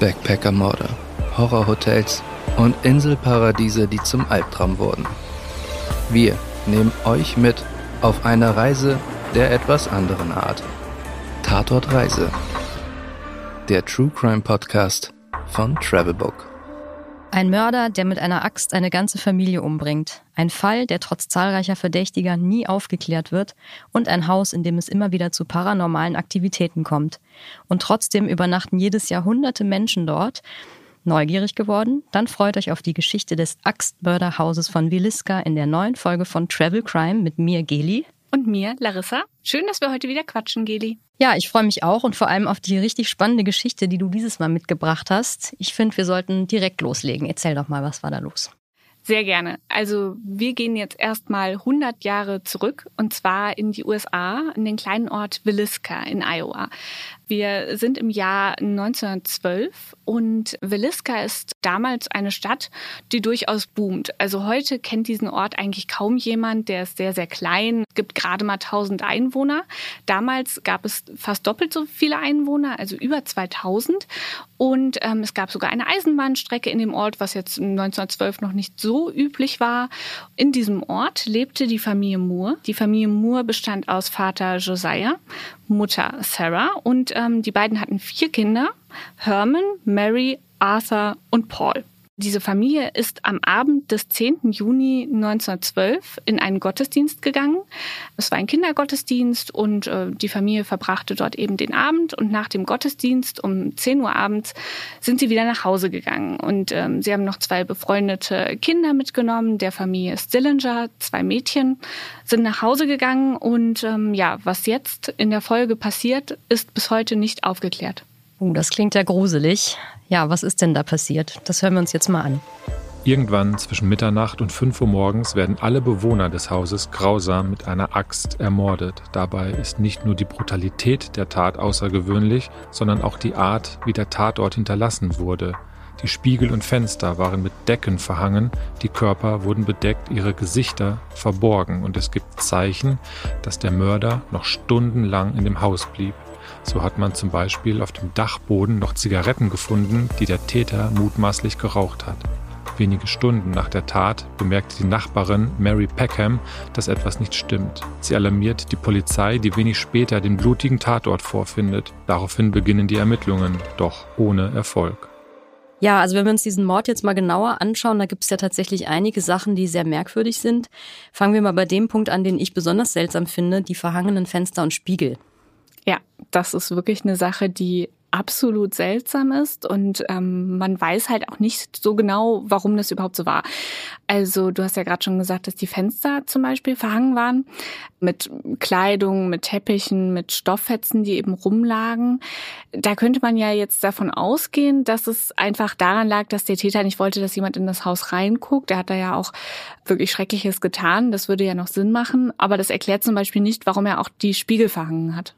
Backpacker-Morde, Horrorhotels und Inselparadiese, die zum Albtraum wurden. Wir nehmen euch mit auf eine Reise der etwas anderen Art. Tatort Reise. Der True Crime Podcast von Travelbook. Ein Mörder, der mit einer Axt eine ganze Familie umbringt. Ein Fall, der trotz zahlreicher Verdächtiger nie aufgeklärt wird. Und ein Haus, in dem es immer wieder zu paranormalen Aktivitäten kommt. Und trotzdem übernachten jedes Jahr hunderte Menschen dort. Neugierig geworden? Dann freut euch auf die Geschichte des Axtmörderhauses von Williska in der neuen Folge von Travel Crime mit mir, Geli. Und mir, Larissa. Schön, dass wir heute wieder quatschen, Geli. Ja, ich freue mich auch und vor allem auf die richtig spannende Geschichte, die du dieses Mal mitgebracht hast. Ich finde, wir sollten direkt loslegen. Erzähl doch mal, was war da los? Sehr gerne. Also wir gehen jetzt erstmal 100 Jahre zurück und zwar in die USA, in den kleinen Ort Williska in Iowa. Wir sind im Jahr 1912 und Williska ist damals eine Stadt, die durchaus boomt. Also heute kennt diesen Ort eigentlich kaum jemand. Der ist sehr, sehr klein, es gibt gerade mal 1000 Einwohner. Damals gab es fast doppelt so viele Einwohner, also über 2000. Und ähm, es gab sogar eine Eisenbahnstrecke in dem Ort, was jetzt 1912 noch nicht so üblich war. In diesem Ort lebte die Familie Moore. Die Familie Moore bestand aus Vater Josiah, Mutter Sarah und ähm, die beiden hatten vier Kinder, Herman, Mary, Arthur und Paul. Diese Familie ist am Abend des 10. Juni 1912 in einen Gottesdienst gegangen. Es war ein Kindergottesdienst und äh, die Familie verbrachte dort eben den Abend und nach dem Gottesdienst um 10 Uhr abends sind sie wieder nach Hause gegangen und ähm, sie haben noch zwei befreundete Kinder mitgenommen. Der Familie Stillinger, zwei Mädchen, sind nach Hause gegangen und ähm, ja, was jetzt in der Folge passiert, ist bis heute nicht aufgeklärt. Uh, das klingt ja gruselig. Ja, was ist denn da passiert? Das hören wir uns jetzt mal an. Irgendwann zwischen Mitternacht und 5 Uhr morgens werden alle Bewohner des Hauses grausam mit einer Axt ermordet. Dabei ist nicht nur die Brutalität der Tat außergewöhnlich, sondern auch die Art, wie der Tatort hinterlassen wurde. Die Spiegel und Fenster waren mit Decken verhangen, die Körper wurden bedeckt, ihre Gesichter verborgen und es gibt Zeichen, dass der Mörder noch stundenlang in dem Haus blieb. So hat man zum Beispiel auf dem Dachboden noch Zigaretten gefunden, die der Täter mutmaßlich geraucht hat. Wenige Stunden nach der Tat bemerkte die Nachbarin Mary Peckham, dass etwas nicht stimmt. Sie alarmiert die Polizei, die wenig später den blutigen Tatort vorfindet. Daraufhin beginnen die Ermittlungen, doch ohne Erfolg. Ja, also wenn wir uns diesen Mord jetzt mal genauer anschauen, da gibt es ja tatsächlich einige Sachen, die sehr merkwürdig sind. Fangen wir mal bei dem Punkt an, den ich besonders seltsam finde, die verhangenen Fenster und Spiegel. Ja, das ist wirklich eine Sache, die absolut seltsam ist und ähm, man weiß halt auch nicht so genau, warum das überhaupt so war. Also du hast ja gerade schon gesagt, dass die Fenster zum Beispiel verhangen waren mit Kleidung, mit Teppichen, mit Stofffetzen, die eben rumlagen. Da könnte man ja jetzt davon ausgehen, dass es einfach daran lag, dass der Täter nicht wollte, dass jemand in das Haus reinguckt. Er hat da ja auch wirklich Schreckliches getan. Das würde ja noch Sinn machen. Aber das erklärt zum Beispiel nicht, warum er auch die Spiegel verhangen hat.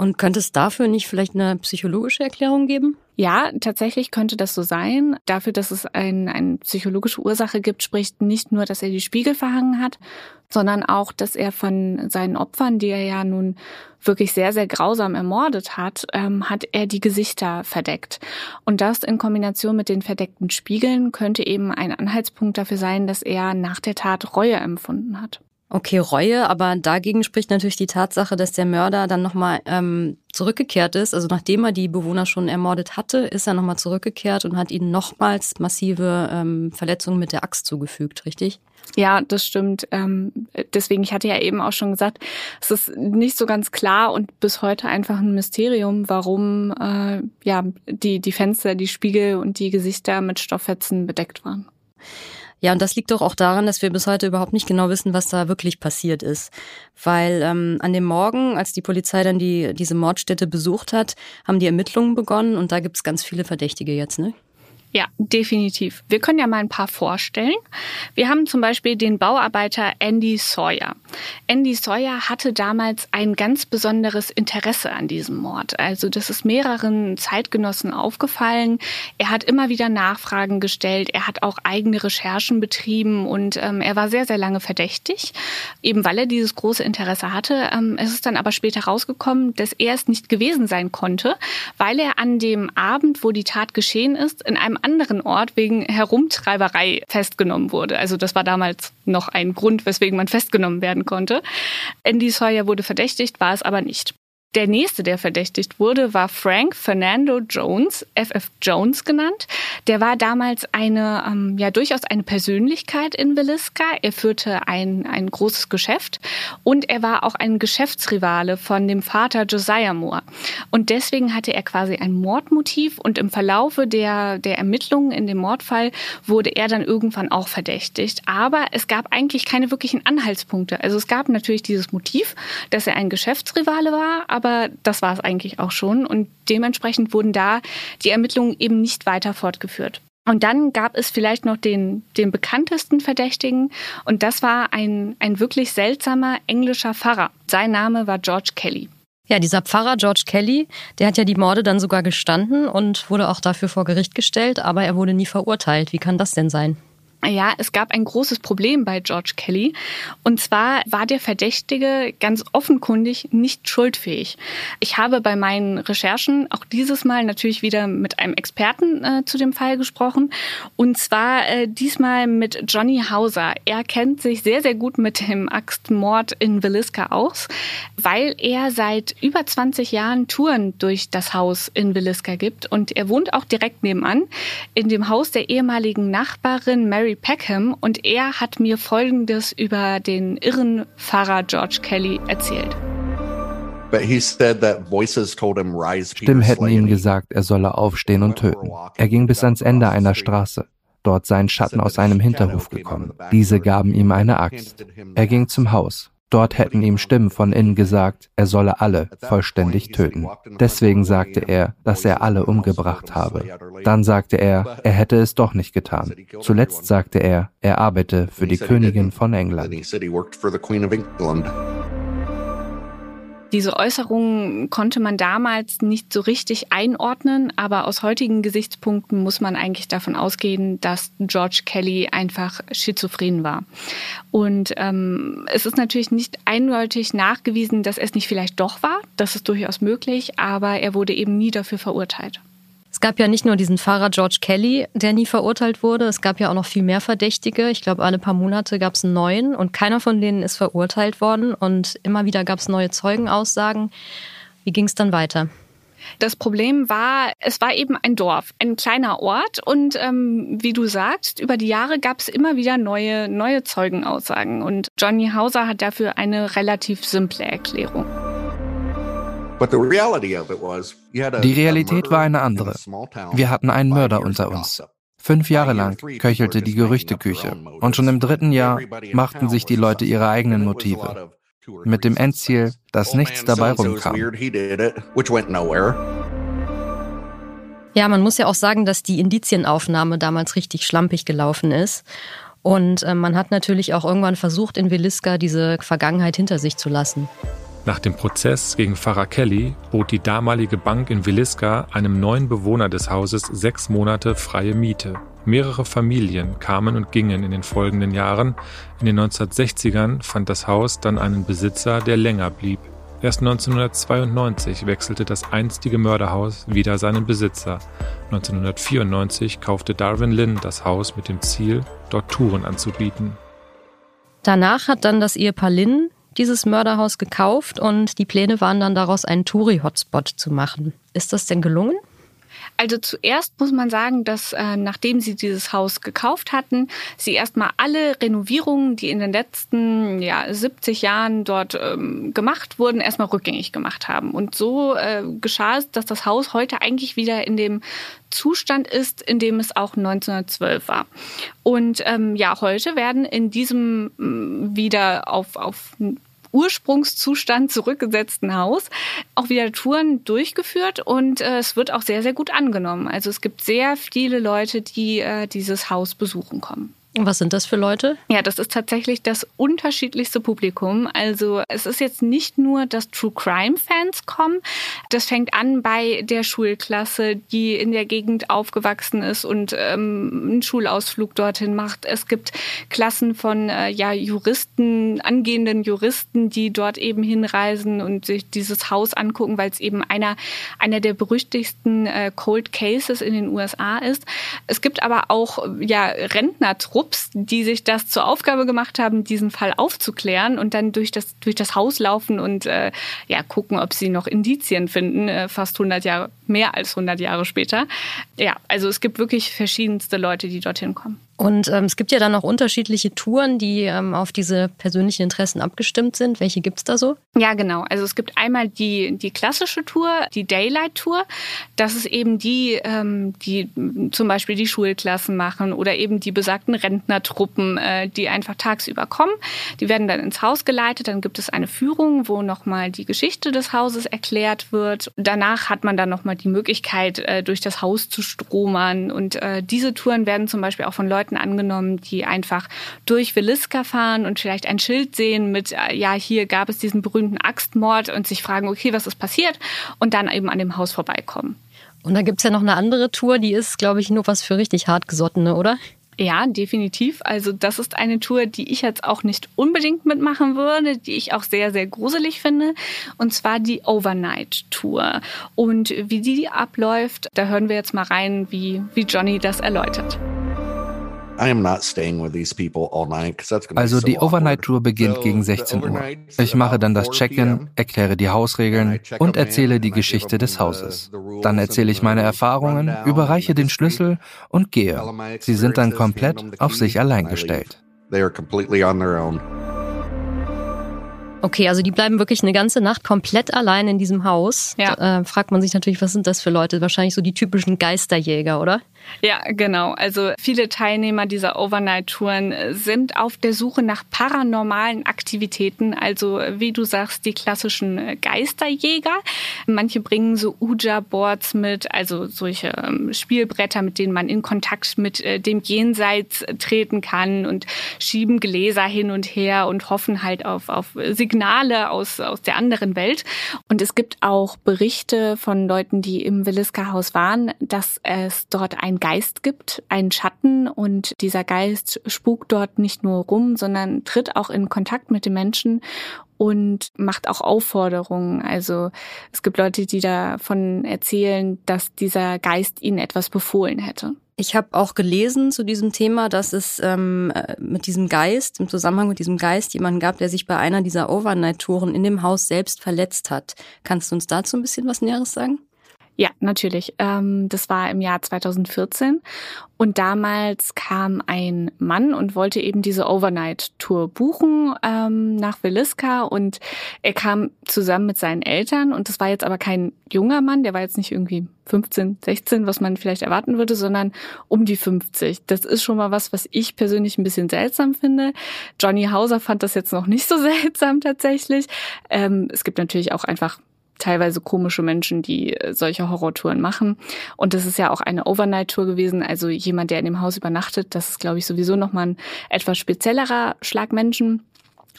Und könnte es dafür nicht vielleicht eine psychologische Erklärung geben? Ja, tatsächlich könnte das so sein. Dafür, dass es ein, eine psychologische Ursache gibt, spricht nicht nur, dass er die Spiegel verhangen hat, sondern auch, dass er von seinen Opfern, die er ja nun wirklich sehr, sehr grausam ermordet hat, ähm, hat er die Gesichter verdeckt. Und das in Kombination mit den verdeckten Spiegeln könnte eben ein Anhaltspunkt dafür sein, dass er nach der Tat Reue empfunden hat. Okay, Reue, aber dagegen spricht natürlich die Tatsache, dass der Mörder dann nochmal ähm, zurückgekehrt ist. Also nachdem er die Bewohner schon ermordet hatte, ist er nochmal zurückgekehrt und hat ihnen nochmals massive ähm, Verletzungen mit der Axt zugefügt, richtig? Ja, das stimmt. Ähm, deswegen, ich hatte ja eben auch schon gesagt, es ist nicht so ganz klar und bis heute einfach ein Mysterium, warum äh, ja die, die Fenster, die Spiegel und die Gesichter mit Stofffetzen bedeckt waren. Ja, und das liegt doch auch daran, dass wir bis heute überhaupt nicht genau wissen, was da wirklich passiert ist. Weil ähm, an dem Morgen, als die Polizei dann die, diese Mordstätte besucht hat, haben die Ermittlungen begonnen und da gibt's ganz viele Verdächtige jetzt, ne? Ja, definitiv. Wir können ja mal ein paar vorstellen. Wir haben zum Beispiel den Bauarbeiter Andy Sawyer. Andy Sawyer hatte damals ein ganz besonderes Interesse an diesem Mord. Also das ist mehreren Zeitgenossen aufgefallen. Er hat immer wieder Nachfragen gestellt. Er hat auch eigene Recherchen betrieben und ähm, er war sehr, sehr lange verdächtig, eben weil er dieses große Interesse hatte. Ähm, es ist dann aber später rausgekommen, dass er es nicht gewesen sein konnte, weil er an dem Abend, wo die Tat geschehen ist, in einem anderen Ort wegen Herumtreiberei festgenommen wurde. Also das war damals noch ein Grund, weswegen man festgenommen werden konnte. Andy Sawyer wurde verdächtigt, war es aber nicht. Der nächste, der verdächtigt wurde, war Frank Fernando Jones, FF Jones genannt. Der war damals eine, ähm, ja, durchaus eine Persönlichkeit in Williska. Er führte ein, ein großes Geschäft und er war auch ein Geschäftsrivale von dem Vater Josiah Moore. Und deswegen hatte er quasi ein Mordmotiv und im Verlaufe der, der Ermittlungen in dem Mordfall wurde er dann irgendwann auch verdächtigt. Aber es gab eigentlich keine wirklichen Anhaltspunkte. Also es gab natürlich dieses Motiv, dass er ein Geschäftsrivale war, aber das war es eigentlich auch schon. Und dementsprechend wurden da die Ermittlungen eben nicht weiter fortgeführt. Und dann gab es vielleicht noch den, den bekanntesten Verdächtigen und das war ein, ein wirklich seltsamer englischer Pfarrer. Sein Name war George Kelly. Ja, dieser Pfarrer George Kelly, der hat ja die Morde dann sogar gestanden und wurde auch dafür vor Gericht gestellt, aber er wurde nie verurteilt. Wie kann das denn sein? Ja, es gab ein großes Problem bei George Kelly. Und zwar war der Verdächtige ganz offenkundig nicht schuldfähig. Ich habe bei meinen Recherchen auch dieses Mal natürlich wieder mit einem Experten äh, zu dem Fall gesprochen. Und zwar äh, diesmal mit Johnny Hauser. Er kennt sich sehr, sehr gut mit dem Axtmord in Williska aus, weil er seit über 20 Jahren Touren durch das Haus in Williska gibt. Und er wohnt auch direkt nebenan in dem Haus der ehemaligen Nachbarin Mary Barry Peckham und er hat mir Folgendes über den irren Pfarrer George Kelly erzählt. Stimmen hätten ihm gesagt, er solle aufstehen und töten. Er ging bis ans Ende einer Straße. Dort seien Schatten aus einem Hinterhof gekommen. Diese gaben ihm eine Axt. Er ging zum Haus. Dort hätten ihm Stimmen von innen gesagt, er solle alle vollständig töten. Deswegen sagte er, dass er alle umgebracht habe. Dann sagte er, er hätte es doch nicht getan. Zuletzt sagte er, er arbeite für die Königin von England. Diese Äußerungen konnte man damals nicht so richtig einordnen, aber aus heutigen Gesichtspunkten muss man eigentlich davon ausgehen, dass George Kelly einfach schizophren war. Und ähm, es ist natürlich nicht eindeutig nachgewiesen, dass es nicht vielleicht doch war. Das ist durchaus möglich, aber er wurde eben nie dafür verurteilt. Es gab ja nicht nur diesen Fahrer George Kelly, der nie verurteilt wurde, es gab ja auch noch viel mehr Verdächtige. Ich glaube, alle paar Monate gab es einen neuen und keiner von denen ist verurteilt worden und immer wieder gab es neue Zeugenaussagen. Wie ging es dann weiter? Das Problem war, es war eben ein Dorf, ein kleiner Ort und ähm, wie du sagst, über die Jahre gab es immer wieder neue, neue Zeugenaussagen und Johnny Hauser hat dafür eine relativ simple Erklärung. Die Realität war eine andere. Wir hatten einen Mörder unter uns. Fünf Jahre lang köchelte die Gerüchteküche und schon im dritten Jahr machten sich die Leute ihre eigenen Motive. Mit dem Endziel, dass nichts dabei rumkam. Ja, man muss ja auch sagen, dass die Indizienaufnahme damals richtig schlampig gelaufen ist. Und äh, man hat natürlich auch irgendwann versucht, in Williska diese Vergangenheit hinter sich zu lassen. Nach dem Prozess gegen Pfarrer Kelly bot die damalige Bank in Williska einem neuen Bewohner des Hauses sechs Monate freie Miete. Mehrere Familien kamen und gingen in den folgenden Jahren. In den 1960ern fand das Haus dann einen Besitzer, der länger blieb. Erst 1992 wechselte das einstige Mörderhaus wieder seinen Besitzer. 1994 kaufte Darwin Lynn das Haus mit dem Ziel, dort Touren anzubieten. Danach hat dann das Ehepaar Lynn dieses Mörderhaus gekauft und die Pläne waren dann daraus einen Touri-Hotspot zu machen. Ist das denn gelungen? Also zuerst muss man sagen, dass äh, nachdem sie dieses Haus gekauft hatten, sie erstmal alle Renovierungen, die in den letzten ja, 70 Jahren dort ähm, gemacht wurden, erstmal rückgängig gemacht haben. Und so äh, geschah es, dass das Haus heute eigentlich wieder in dem Zustand ist, in dem es auch 1912 war. Und ähm, ja, heute werden in diesem wieder auf, auf Ursprungszustand zurückgesetzten Haus auch wieder Touren durchgeführt und äh, es wird auch sehr, sehr gut angenommen. Also es gibt sehr viele Leute, die äh, dieses Haus besuchen kommen. Was sind das für Leute? Ja, das ist tatsächlich das unterschiedlichste Publikum. Also es ist jetzt nicht nur, dass True Crime Fans kommen. Das fängt an bei der Schulklasse, die in der Gegend aufgewachsen ist und ähm, einen Schulausflug dorthin macht. Es gibt Klassen von äh, ja Juristen, angehenden Juristen, die dort eben hinreisen und sich dieses Haus angucken, weil es eben einer einer der berüchtigsten äh, Cold Cases in den USA ist. Es gibt aber auch ja Rentnertrupps Trupps, die sich das zur Aufgabe gemacht haben, diesen Fall aufzuklären und dann durch das, durch das Haus laufen und äh, ja, gucken, ob sie noch Indizien finden, äh, fast 100 Jahre, mehr als 100 Jahre später. Ja, also es gibt wirklich verschiedenste Leute, die dorthin kommen. Und ähm, es gibt ja dann auch unterschiedliche Touren, die ähm, auf diese persönlichen Interessen abgestimmt sind. Welche gibt's da so? Ja, genau. Also es gibt einmal die, die klassische Tour, die Daylight Tour. Das ist eben die, ähm, die zum Beispiel die Schulklassen machen oder eben die besagten Rentnertruppen, äh, die einfach tagsüber kommen. Die werden dann ins Haus geleitet. Dann gibt es eine Führung, wo nochmal die Geschichte des Hauses erklärt wird. Danach hat man dann nochmal die Möglichkeit, äh, durch das Haus zu stromern. Und äh, diese Touren werden zum Beispiel auch von Leuten Leuten angenommen, die einfach durch Williska fahren und vielleicht ein Schild sehen mit, äh, ja, hier gab es diesen berühmten Axtmord und sich fragen, okay, was ist passiert? Und dann eben an dem Haus vorbeikommen. Und da gibt es ja noch eine andere Tour, die ist, glaube ich, nur was für richtig hartgesottene, oder? Ja, definitiv. Also das ist eine Tour, die ich jetzt auch nicht unbedingt mitmachen würde, die ich auch sehr, sehr gruselig finde. Und zwar die Overnight Tour. Und wie die abläuft, da hören wir jetzt mal rein, wie, wie Johnny das erläutert. Also die Overnight-Tour beginnt gegen 16 Uhr. Ich mache dann das Check-in, erkläre die Hausregeln und erzähle die Geschichte des Hauses. Dann erzähle ich meine Erfahrungen, überreiche den Schlüssel und gehe. Sie sind dann komplett auf sich allein gestellt. Okay, also die bleiben wirklich eine ganze Nacht komplett allein in diesem Haus. Ja. Da, äh, fragt man sich natürlich, was sind das für Leute? Wahrscheinlich so die typischen Geisterjäger, oder? Ja, genau. Also viele Teilnehmer dieser Overnight-Touren sind auf der Suche nach paranormalen Aktivitäten, also wie du sagst, die klassischen Geisterjäger. Manche bringen so Ouija-Boards mit, also solche ähm, Spielbretter, mit denen man in Kontakt mit äh, dem Jenseits treten kann und schieben Gläser hin und her und hoffen halt auf, auf Signale aus, aus der anderen Welt. Und es gibt auch Berichte von Leuten, die im Williska-Haus waren, dass es dort ein Geist gibt, einen Schatten und dieser Geist spukt dort nicht nur rum, sondern tritt auch in Kontakt mit den Menschen und macht auch Aufforderungen. Also es gibt Leute, die davon erzählen, dass dieser Geist ihnen etwas befohlen hätte. Ich habe auch gelesen zu diesem Thema, dass es ähm, äh, mit diesem Geist, im Zusammenhang mit diesem Geist, jemanden gab, der sich bei einer dieser Overnight-Touren in dem Haus selbst verletzt hat. Kannst du uns dazu ein bisschen was Näheres sagen? Ja, natürlich. Ähm, das war im Jahr 2014 und damals kam ein Mann und wollte eben diese Overnight-Tour buchen ähm, nach Williska und er kam zusammen mit seinen Eltern und das war jetzt aber kein junger Mann, der war jetzt nicht irgendwie 15, 16, was man vielleicht erwarten würde, sondern um die 50. Das ist schon mal was, was ich persönlich ein bisschen seltsam finde. Johnny Hauser fand das jetzt noch nicht so seltsam tatsächlich. Ähm, es gibt natürlich auch einfach teilweise komische Menschen, die äh, solche Horrortouren machen. Und das ist ja auch eine Overnight-Tour gewesen. Also jemand, der in dem Haus übernachtet, das ist, glaube ich, sowieso nochmal ein etwas speziellerer Schlag Menschen.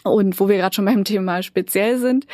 Und wo wir gerade schon beim Thema speziell sind,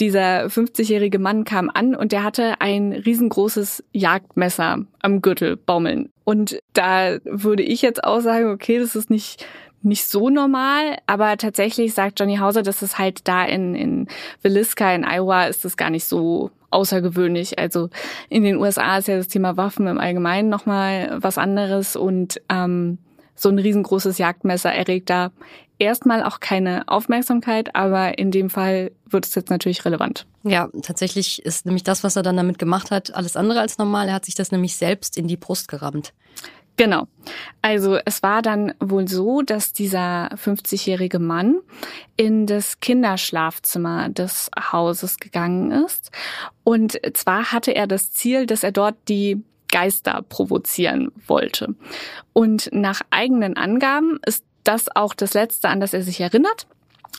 dieser 50-jährige Mann kam an und der hatte ein riesengroßes Jagdmesser am Gürtel baumeln. Und da würde ich jetzt auch sagen, okay, das ist nicht nicht so normal, aber tatsächlich sagt Johnny Hauser, dass es halt da in, in Williska in Iowa ist das gar nicht so außergewöhnlich. Also in den USA ist ja das Thema Waffen im Allgemeinen nochmal was anderes und ähm, so ein riesengroßes Jagdmesser erregt da erstmal auch keine Aufmerksamkeit, aber in dem Fall wird es jetzt natürlich relevant. Ja, tatsächlich ist nämlich das, was er dann damit gemacht hat, alles andere als normal. Er hat sich das nämlich selbst in die Brust gerammt. Genau. Also es war dann wohl so, dass dieser 50-jährige Mann in das Kinderschlafzimmer des Hauses gegangen ist. Und zwar hatte er das Ziel, dass er dort die Geister provozieren wollte. Und nach eigenen Angaben ist das auch das Letzte, an das er sich erinnert.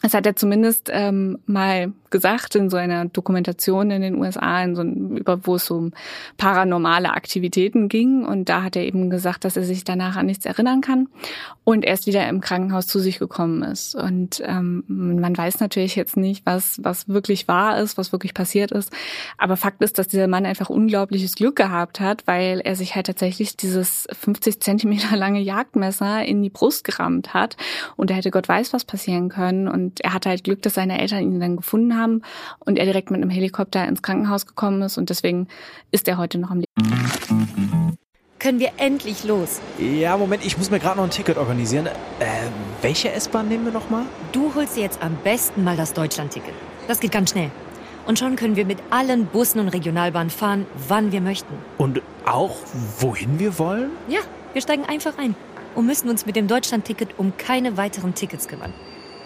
Das hat er zumindest ähm, mal gesagt in so einer Dokumentation in den USA, in so einem, über, wo es um paranormale Aktivitäten ging. Und da hat er eben gesagt, dass er sich danach an nichts erinnern kann und erst wieder im Krankenhaus zu sich gekommen ist. Und ähm, man weiß natürlich jetzt nicht, was, was wirklich wahr ist, was wirklich passiert ist. Aber Fakt ist, dass dieser Mann einfach unglaubliches Glück gehabt hat, weil er sich halt tatsächlich dieses 50 Zentimeter lange Jagdmesser in die Brust gerammt hat. Und er hätte Gott weiß, was passieren können. Und und er hatte halt Glück, dass seine Eltern ihn dann gefunden haben und er direkt mit einem Helikopter ins Krankenhaus gekommen ist. Und deswegen ist er heute noch am Leben. Können wir endlich los? Ja, Moment, ich muss mir gerade noch ein Ticket organisieren. Äh, welche S-Bahn nehmen wir nochmal? Du holst dir jetzt am besten mal das Deutschland-Ticket. Das geht ganz schnell. Und schon können wir mit allen Bussen und Regionalbahnen fahren, wann wir möchten. Und auch wohin wir wollen? Ja, wir steigen einfach ein und müssen uns mit dem Deutschland-Ticket um keine weiteren Tickets kümmern.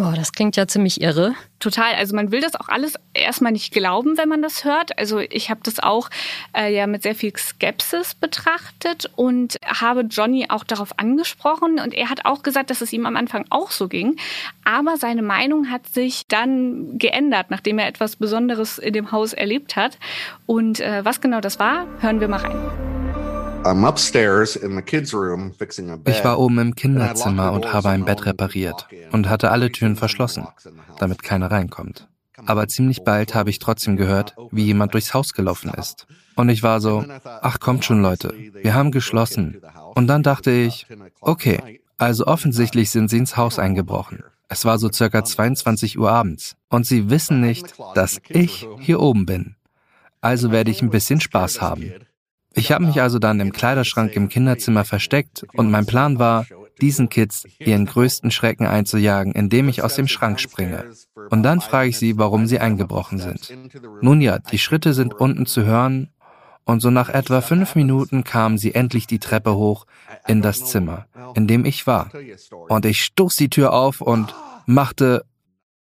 Oh, das klingt ja ziemlich irre. Total. Also man will das auch alles erstmal nicht glauben, wenn man das hört. Also ich habe das auch äh, ja mit sehr viel Skepsis betrachtet und habe Johnny auch darauf angesprochen. Und er hat auch gesagt, dass es ihm am Anfang auch so ging. Aber seine Meinung hat sich dann geändert, nachdem er etwas Besonderes in dem Haus erlebt hat. Und äh, was genau das war, hören wir mal rein. Ich war oben im Kinderzimmer und habe ein Bett repariert und hatte alle Türen verschlossen, damit keiner reinkommt. Aber ziemlich bald habe ich trotzdem gehört, wie jemand durchs Haus gelaufen ist. Und ich war so, ach kommt schon Leute, wir haben geschlossen. Und dann dachte ich, okay, also offensichtlich sind sie ins Haus eingebrochen. Es war so circa 22 Uhr abends. Und sie wissen nicht, dass ich hier oben bin. Also werde ich ein bisschen Spaß haben. Ich habe mich also dann im Kleiderschrank im Kinderzimmer versteckt und mein Plan war, diesen Kids ihren größten Schrecken einzujagen, indem ich aus dem Schrank springe. Und dann frage ich sie, warum sie eingebrochen sind. Nun ja, die Schritte sind unten zu hören und so nach etwa fünf Minuten kamen sie endlich die Treppe hoch in das Zimmer, in dem ich war. Und ich stoß die Tür auf und machte,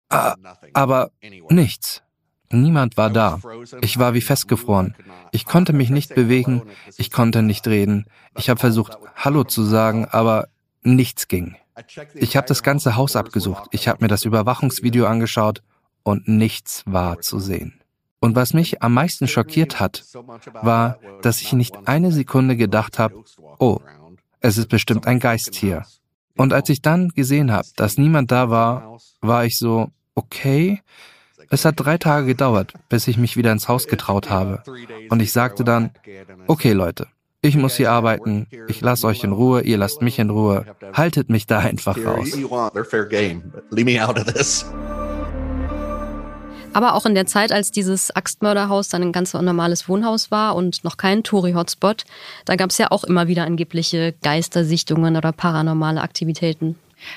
äh, aber nichts. Niemand war da. Ich war wie festgefroren. Ich konnte mich nicht bewegen, ich konnte nicht reden. Ich habe versucht, Hallo zu sagen, aber nichts ging. Ich habe das ganze Haus abgesucht. Ich habe mir das Überwachungsvideo angeschaut und nichts war zu sehen. Und was mich am meisten schockiert hat, war, dass ich nicht eine Sekunde gedacht habe, oh, es ist bestimmt ein Geist hier. Und als ich dann gesehen habe, dass niemand da war, war ich so, okay, es hat drei Tage gedauert, bis ich mich wieder ins Haus getraut habe. Und ich sagte dann, okay Leute, ich muss hier arbeiten, ich lasse euch in Ruhe, ihr lasst mich in Ruhe, haltet mich da einfach raus. Aber auch in der Zeit, als dieses Axtmörderhaus dann ein ganz normales Wohnhaus war und noch kein Touri-Hotspot, da gab es ja auch immer wieder angebliche Geistersichtungen oder paranormale Aktivitäten.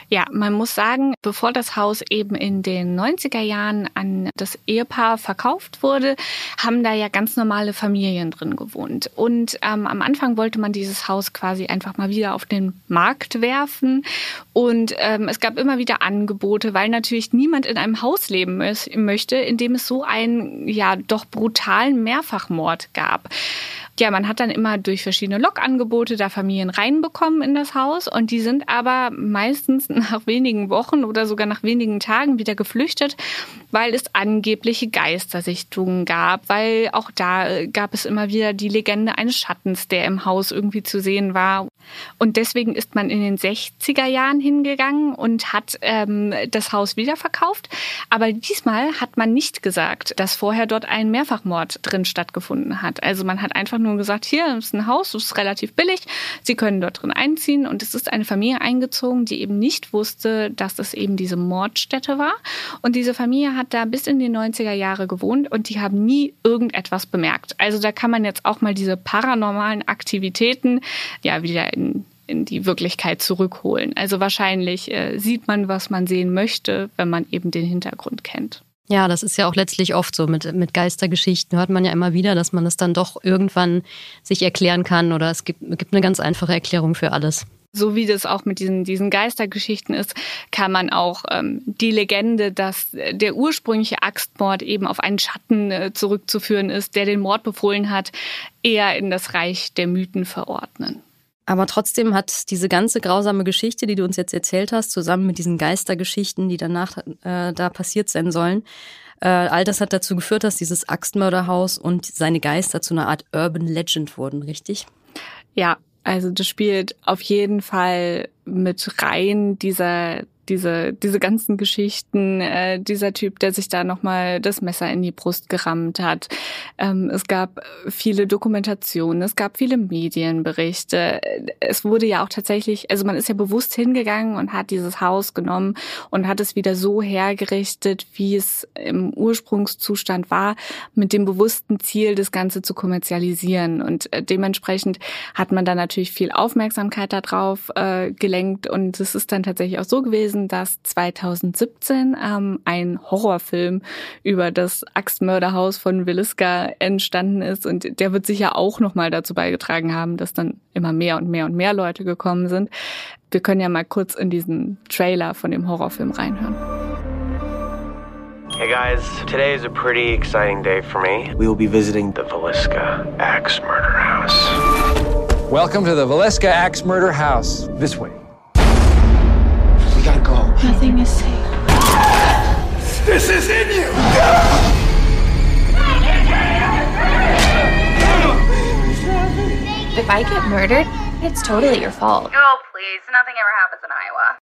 Ja, man muss sagen, bevor das Haus eben in den 90er Jahren an das Ehepaar verkauft wurde, haben da ja ganz normale Familien drin gewohnt. Und ähm, am Anfang wollte man dieses Haus quasi einfach mal wieder auf den Markt werfen. Und ähm, es gab immer wieder Angebote, weil natürlich niemand in einem Haus leben möchte, in dem es so einen ja doch brutalen Mehrfachmord gab ja, man hat dann immer durch verschiedene Lokangebote da Familien reinbekommen in das Haus und die sind aber meistens nach wenigen Wochen oder sogar nach wenigen Tagen wieder geflüchtet, weil es angebliche Geistersichtungen gab, weil auch da äh, gab es immer wieder die Legende eines Schattens, der im Haus irgendwie zu sehen war. Und deswegen ist man in den 60er Jahren hingegangen und hat ähm, das Haus wiederverkauft. Aber diesmal hat man nicht gesagt, dass vorher dort ein Mehrfachmord drin stattgefunden hat. Also man hat einfach nur gesagt, hier ist ein Haus, es ist relativ billig, Sie können dort drin einziehen. Und es ist eine Familie eingezogen, die eben nicht wusste, dass es eben diese Mordstätte war. Und diese Familie hat da bis in die 90er Jahre gewohnt und die haben nie irgendetwas bemerkt. Also da kann man jetzt auch mal diese paranormalen Aktivitäten ja wieder in in die Wirklichkeit zurückholen. Also wahrscheinlich äh, sieht man, was man sehen möchte, wenn man eben den Hintergrund kennt. Ja, das ist ja auch letztlich oft so. Mit, mit Geistergeschichten hört man ja immer wieder, dass man es dann doch irgendwann sich erklären kann oder es gibt, gibt eine ganz einfache Erklärung für alles. So wie das auch mit diesen, diesen Geistergeschichten ist, kann man auch ähm, die Legende, dass der ursprüngliche Axtmord eben auf einen Schatten äh, zurückzuführen ist, der den Mord befohlen hat, eher in das Reich der Mythen verordnen. Aber trotzdem hat diese ganze grausame Geschichte, die du uns jetzt erzählt hast, zusammen mit diesen Geistergeschichten, die danach äh, da passiert sein sollen, äh, all das hat dazu geführt, dass dieses Axtmörderhaus und seine Geister zu einer Art Urban Legend wurden, richtig? Ja, also das spielt auf jeden Fall mit rein dieser diese, diese ganzen Geschichten, äh, dieser Typ, der sich da nochmal das Messer in die Brust gerammt hat. Ähm, es gab viele Dokumentationen, es gab viele Medienberichte. Es wurde ja auch tatsächlich, also man ist ja bewusst hingegangen und hat dieses Haus genommen und hat es wieder so hergerichtet, wie es im Ursprungszustand war, mit dem bewussten Ziel, das Ganze zu kommerzialisieren. Und äh, dementsprechend hat man da natürlich viel Aufmerksamkeit darauf äh, gelenkt und es ist dann tatsächlich auch so gewesen, gelesen, dass 2017 ähm, ein Horrorfilm über das Axtmörderhaus von Williska entstanden ist und der wird sicher auch nochmal dazu beigetragen haben, dass dann immer mehr und mehr und mehr Leute gekommen sind. Wir können ja mal kurz in diesen Trailer von dem Horrorfilm reinhören. Hey guys, today is a pretty exciting day for me. We will be visiting the Velisca Axe Murder House. Welcome to the Velisca Axe Murder House. This way. We gotta go. Nothing is safe. This is in you! If I get murdered, it's totally your fault. Oh, please. Nothing ever happens in Iowa.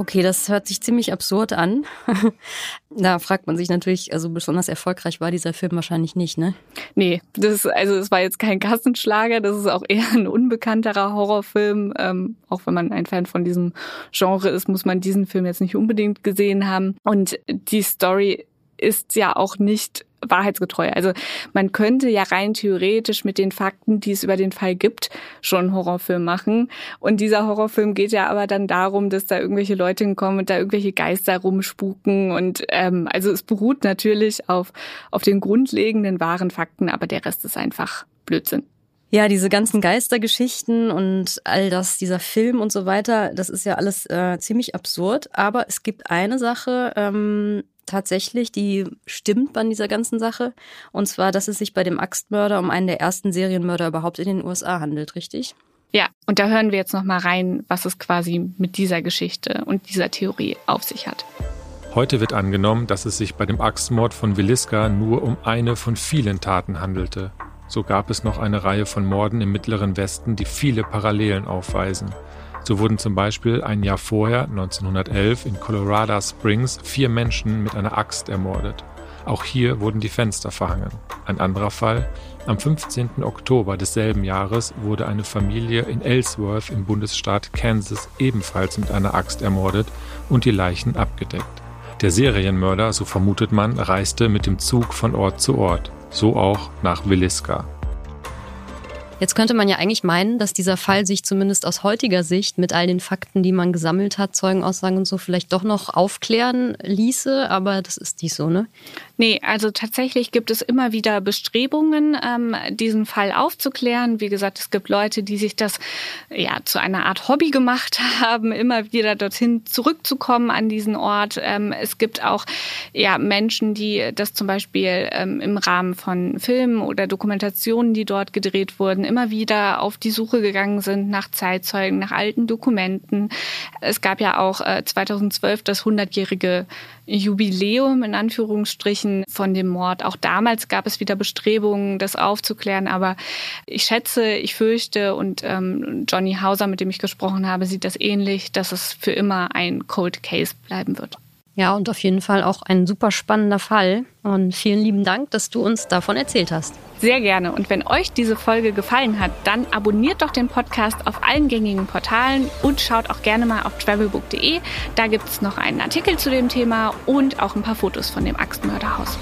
Okay, das hört sich ziemlich absurd an. da fragt man sich natürlich, also besonders erfolgreich war dieser Film wahrscheinlich nicht, ne? Nee, das also es war jetzt kein Kassenschlager, das ist auch eher ein unbekannterer Horrorfilm. Ähm, auch wenn man ein Fan von diesem Genre ist, muss man diesen Film jetzt nicht unbedingt gesehen haben. Und die Story ist ja auch nicht wahrheitsgetreu. Also man könnte ja rein theoretisch mit den Fakten, die es über den Fall gibt, schon einen Horrorfilm machen. Und dieser Horrorfilm geht ja aber dann darum, dass da irgendwelche Leute hinkommen und da irgendwelche Geister rumspuken. Und ähm, also es beruht natürlich auf, auf den grundlegenden wahren Fakten, aber der Rest ist einfach Blödsinn. Ja, diese ganzen Geistergeschichten und all das, dieser Film und so weiter, das ist ja alles äh, ziemlich absurd. Aber es gibt eine Sache, ähm, tatsächlich, die stimmt bei dieser ganzen Sache. Und zwar, dass es sich bei dem Axtmörder um einen der ersten Serienmörder überhaupt in den USA handelt, richtig? Ja, und da hören wir jetzt noch mal rein, was es quasi mit dieser Geschichte und dieser Theorie auf sich hat. Heute wird angenommen, dass es sich bei dem Axtmord von Williska nur um eine von vielen Taten handelte. So gab es noch eine Reihe von Morden im Mittleren Westen, die viele Parallelen aufweisen. So wurden zum Beispiel ein Jahr vorher, 1911, in Colorado Springs vier Menschen mit einer Axt ermordet. Auch hier wurden die Fenster verhangen. Ein anderer Fall. Am 15. Oktober desselben Jahres wurde eine Familie in Ellsworth im Bundesstaat Kansas ebenfalls mit einer Axt ermordet und die Leichen abgedeckt. Der Serienmörder, so vermutet man, reiste mit dem Zug von Ort zu Ort, so auch nach Williska. Jetzt könnte man ja eigentlich meinen, dass dieser Fall sich zumindest aus heutiger Sicht mit all den Fakten, die man gesammelt hat, Zeugenaussagen und so, vielleicht doch noch aufklären ließe, aber das ist nicht so, ne? Nee, also tatsächlich gibt es immer wieder Bestrebungen, ähm, diesen Fall aufzuklären. Wie gesagt, es gibt Leute, die sich das ja zu einer Art Hobby gemacht haben, immer wieder dorthin zurückzukommen an diesen Ort. Ähm, es gibt auch ja Menschen, die das zum Beispiel ähm, im Rahmen von Filmen oder Dokumentationen, die dort gedreht wurden, immer wieder auf die Suche gegangen sind nach Zeitzeugen, nach alten Dokumenten. Es gab ja auch äh, 2012 das 100-jährige Jubiläum in Anführungsstrichen von dem Mord. Auch damals gab es wieder Bestrebungen, das aufzuklären, aber ich schätze, ich fürchte und ähm, Johnny Hauser, mit dem ich gesprochen habe, sieht das ähnlich, dass es für immer ein Cold Case bleiben wird. Ja, und auf jeden Fall auch ein super spannender Fall. Und vielen lieben Dank, dass du uns davon erzählt hast. Sehr gerne. Und wenn euch diese Folge gefallen hat, dann abonniert doch den Podcast auf allen gängigen Portalen und schaut auch gerne mal auf travelbook.de. Da gibt es noch einen Artikel zu dem Thema und auch ein paar Fotos von dem Axtmörderhaus.